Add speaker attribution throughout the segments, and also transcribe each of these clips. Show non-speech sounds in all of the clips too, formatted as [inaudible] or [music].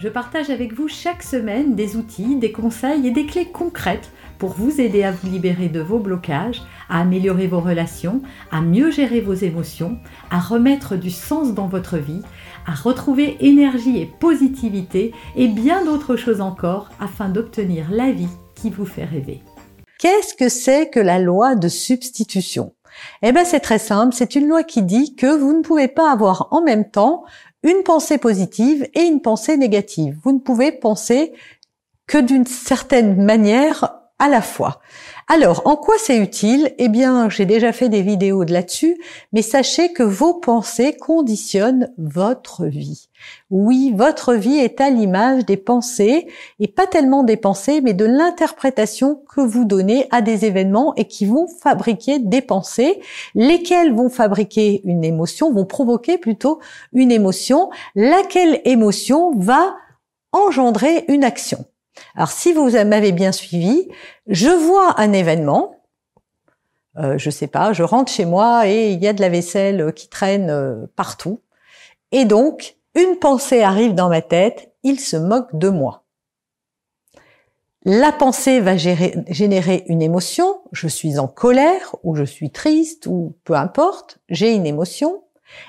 Speaker 1: Je partage avec vous chaque semaine des outils, des conseils et des clés concrètes pour vous aider à vous libérer de vos blocages, à améliorer vos relations, à mieux gérer vos émotions, à remettre du sens dans votre vie, à retrouver énergie et positivité et bien d'autres choses encore afin d'obtenir la vie qui vous fait rêver.
Speaker 2: Qu'est-ce que c'est que la loi de substitution? Eh bien c'est très simple, c'est une loi qui dit que vous ne pouvez pas avoir en même temps une pensée positive et une pensée négative. Vous ne pouvez penser que d'une certaine manière à la fois. Alors, en quoi c'est utile? Eh bien, j'ai déjà fait des vidéos de là-dessus, mais sachez que vos pensées conditionnent votre vie. Oui, votre vie est à l'image des pensées, et pas tellement des pensées, mais de l'interprétation que vous donnez à des événements et qui vont fabriquer des pensées, lesquelles vont fabriquer une émotion, vont provoquer plutôt une émotion, laquelle émotion va engendrer une action? Alors si vous m'avez bien suivi, je vois un événement, euh, je sais pas, je rentre chez moi et il y a de la vaisselle qui traîne euh, partout, et donc une pensée arrive dans ma tête, il se moque de moi. La pensée va générer une émotion, je suis en colère ou je suis triste ou peu importe, j'ai une émotion.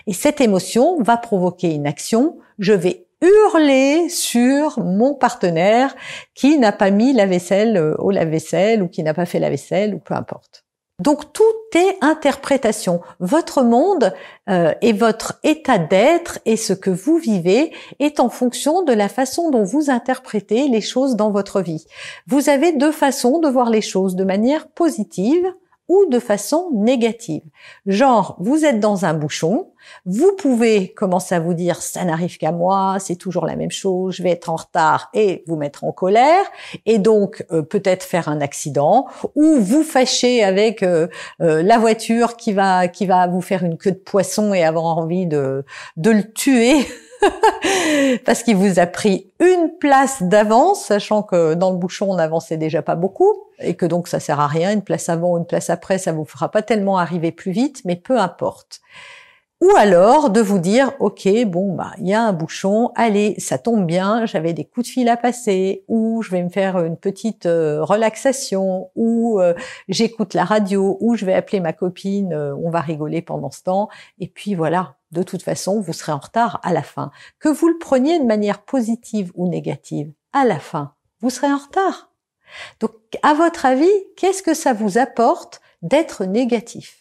Speaker 2: Et cette émotion va provoquer une action, je vais hurler sur mon partenaire qui n'a pas mis la vaisselle euh, au lave-vaisselle ou qui n'a pas fait la vaisselle ou peu importe. Donc tout est interprétation. Votre monde euh, et votre état d'être et ce que vous vivez est en fonction de la façon dont vous interprétez les choses dans votre vie. Vous avez deux façons de voir les choses, de manière positive ou de façon négative. Genre, vous êtes dans un bouchon, vous pouvez commencer à vous dire ça n'arrive qu'à moi, c'est toujours la même chose, je vais être en retard et vous mettre en colère et donc euh, peut-être faire un accident ou vous fâcher avec euh, euh, la voiture qui va qui va vous faire une queue de poisson et avoir envie de de le tuer [laughs] [laughs] parce qu'il vous a pris une place d'avance, sachant que dans le bouchon on n'avançait déjà pas beaucoup et que donc ça sert à rien, une place avant ou une place après, ça vous fera pas tellement arriver plus vite, mais peu importe. Ou alors de vous dire, ok, bon bah il y a un bouchon, allez, ça tombe bien, j'avais des coups de fil à passer, ou je vais me faire une petite euh, relaxation, ou euh, j'écoute la radio, ou je vais appeler ma copine, euh, on va rigoler pendant ce temps, et puis voilà, de toute façon, vous serez en retard à la fin. Que vous le preniez de manière positive ou négative, à la fin, vous serez en retard. Donc, à votre avis, qu'est-ce que ça vous apporte d'être négatif?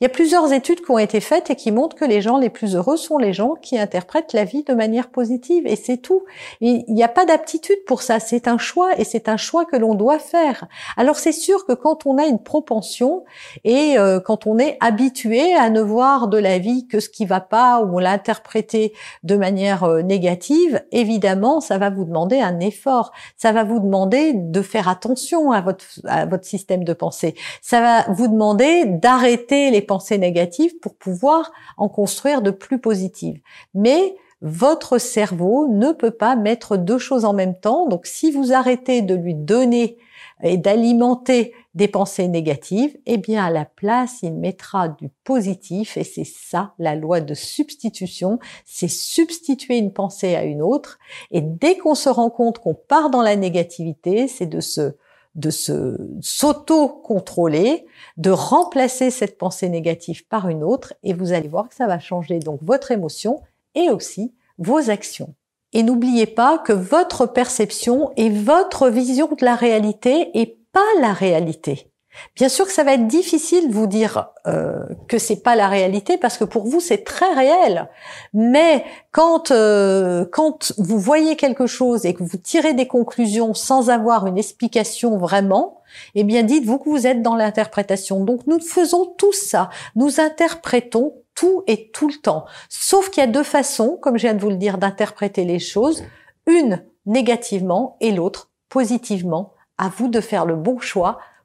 Speaker 2: Il y a plusieurs études qui ont été faites et qui montrent que les gens les plus heureux sont les gens qui interprètent la vie de manière positive et c'est tout. Il n'y a pas d'aptitude pour ça, c'est un choix et c'est un choix que l'on doit faire. Alors c'est sûr que quand on a une propension et euh, quand on est habitué à ne voir de la vie que ce qui va pas ou l'interpréter de manière euh, négative, évidemment, ça va vous demander un effort. Ça va vous demander de faire attention à votre système de pensée. Ça va vous demander d'arrêter les pensées négatives pour pouvoir en construire de plus positives. Mais votre cerveau ne peut pas mettre deux choses en même temps. Donc si vous arrêtez de lui donner et d'alimenter des pensées négatives, eh bien à la place, il mettra du positif et c'est ça la loi de substitution, c'est substituer une pensée à une autre et dès qu'on se rend compte qu'on part dans la négativité, c'est de se de se s'auto-contrôler, de remplacer cette pensée négative par une autre et vous allez voir que ça va changer donc votre émotion et aussi vos actions. Et n'oubliez pas que votre perception est votre vision de la réalité et pas la réalité. Bien sûr que ça va être difficile de vous dire euh, que c'est pas la réalité parce que pour vous c'est très réel. Mais quand euh, quand vous voyez quelque chose et que vous tirez des conclusions sans avoir une explication vraiment, eh bien dites-vous que vous êtes dans l'interprétation. Donc nous faisons tout ça. Nous interprétons tout et tout le temps. Sauf qu'il y a deux façons, comme je viens de vous le dire, d'interpréter les choses. Une négativement et l'autre positivement. À vous de faire le bon choix